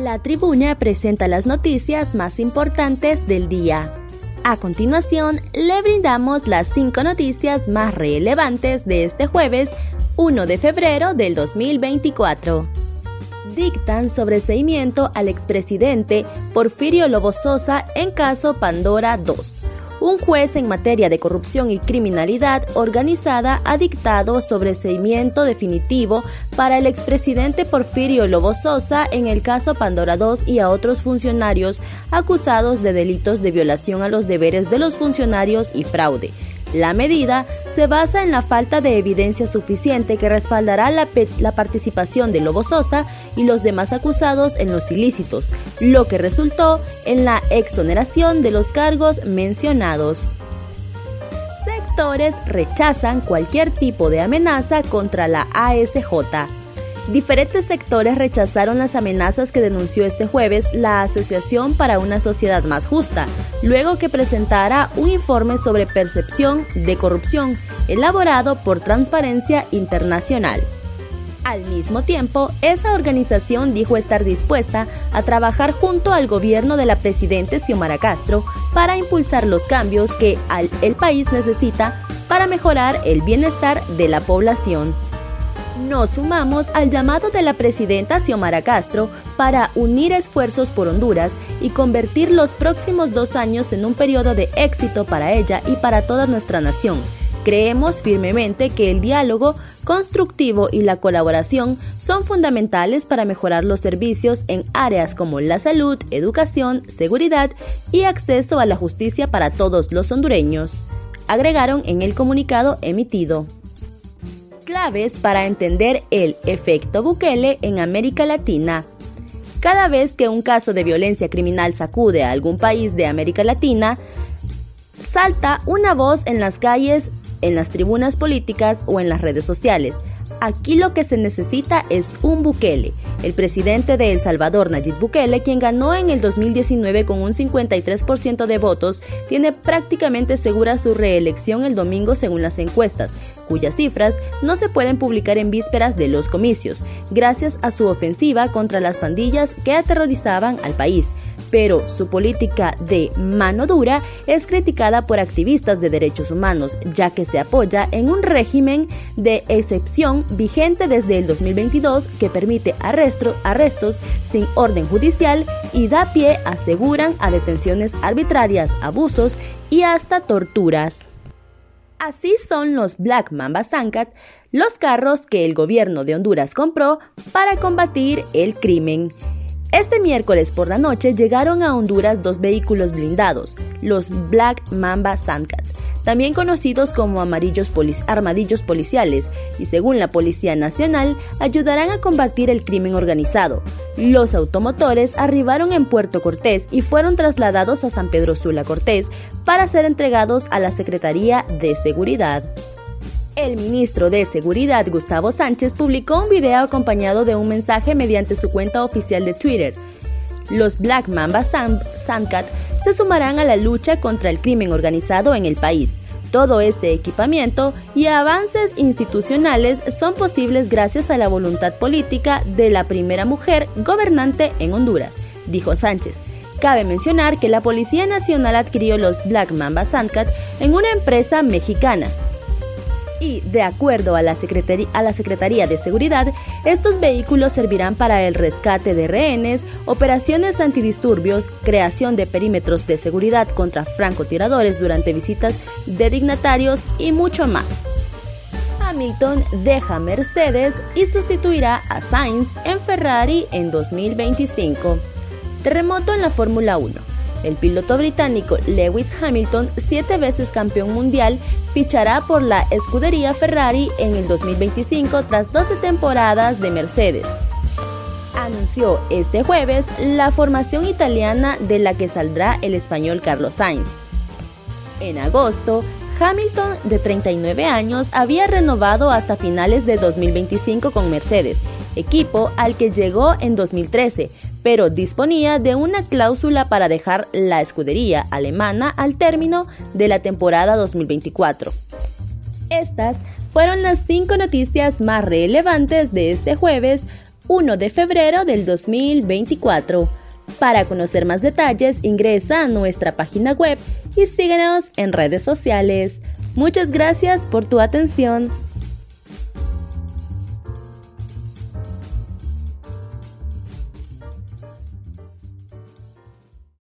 La tribuna presenta las noticias más importantes del día. A continuación, le brindamos las cinco noticias más relevantes de este jueves 1 de febrero del 2024. Dictan sobreseimiento al expresidente Porfirio Lobo Sosa en caso Pandora 2 un juez en materia de corrupción y criminalidad organizada ha dictado sobreseimiento definitivo para el expresidente Porfirio Lobo Sosa en el caso Pandora 2 y a otros funcionarios acusados de delitos de violación a los deberes de los funcionarios y fraude. La medida se basa en la falta de evidencia suficiente que respaldará la, participación de Lobo Sosa y los demás acusados en los ilícitos, lo que resultó en la exoneración de los cargos mencionados. Sectores rechazan cualquier tipo de amenaza contra la ASJ. Diferentes sectores rechazaron las amenazas que denunció este jueves la Asociación para una Sociedad Más Justa, luego que presentara un informe sobre percepción de corrupción elaborado por Transparencia Internacional. Al mismo tiempo, esa organización dijo estar dispuesta a trabajar junto al gobierno de la presidenta Xiomara Castro para impulsar los cambios que el país necesita para mejorar el bienestar de la población nos sumamos al llamado de la presidenta Xiomara Castro para unir esfuerzos por Honduras y convertir los próximos dos años en un periodo de éxito para ella y para toda nuestra nación. Creemos firmemente que el diálogo constructivo y la colaboración son fundamentales para mejorar los servicios en áreas como la salud, educación, seguridad y acceso a la justicia para todos los hondureños, agregaron en el comunicado emitido claves para entender el efecto Bukele en América Latina. Cada vez que un caso de violencia criminal sacude a algún país de América Latina, salta una voz en las calles, en las tribunas políticas o en las redes sociales. Aquí lo que se necesita es un Bukele, el presidente de El Salvador, Nayib Bukele, quien ganó en el 2019 con un 53% de votos, tiene prácticamente segura su reelección el domingo según las encuestas, cuyas cifras no se pueden publicar en vísperas de los comicios, gracias a su ofensiva contra las pandillas que aterrorizaban al país pero su política de mano dura es criticada por activistas de derechos humanos, ya que se apoya en un régimen de excepción vigente desde el 2022 que permite arrestos sin orden judicial y da pie, aseguran, a detenciones arbitrarias, abusos y hasta torturas. Así son los Black Mamba Sankat, los carros que el gobierno de Honduras compró para combatir el crimen. Este miércoles por la noche llegaron a Honduras dos vehículos blindados, los Black Mamba Sandcat, también conocidos como amarillos armadillos policiales, y según la Policía Nacional, ayudarán a combatir el crimen organizado. Los automotores arribaron en Puerto Cortés y fueron trasladados a San Pedro Sula Cortés para ser entregados a la Secretaría de Seguridad. El ministro de Seguridad, Gustavo Sánchez, publicó un video acompañado de un mensaje mediante su cuenta oficial de Twitter. Los Black Mamba Sandcat se sumarán a la lucha contra el crimen organizado en el país. Todo este equipamiento y avances institucionales son posibles gracias a la voluntad política de la primera mujer gobernante en Honduras, dijo Sánchez. Cabe mencionar que la Policía Nacional adquirió los Black Mamba Sandcat en una empresa mexicana, y, de acuerdo a la, Secretaría, de Seguridad, estos vehículos servirán para el rescate de rehenes, operaciones antidisturbios, creación de perímetros de seguridad contra francotiradores durante visitas de dignatarios y mucho más. Hamilton deja Mercedes y sustituirá a Sainz en Ferrari en 2025. Terremoto en la Fórmula 1. El piloto británico Lewis Hamilton, siete veces campeón mundial, fichará por la escudería Ferrari en el 2025 tras 12 temporadas de Mercedes. Anunció este jueves la formación italiana de la que saldrá el español Carlos Sainz. En agosto, Hamilton, de 39 años, había renovado hasta finales de 2025 con Mercedes, equipo al que llegó en 2013, pero disponía de una cláusula para dejar la escudería alemana al término de la temporada 2024. Estas fueron las cinco noticias más relevantes de este jueves 1 de febrero del 2024. Para conocer más detalles, ingresa a nuestra página web y síguenos en redes sociales. Muchas gracias por tu atención.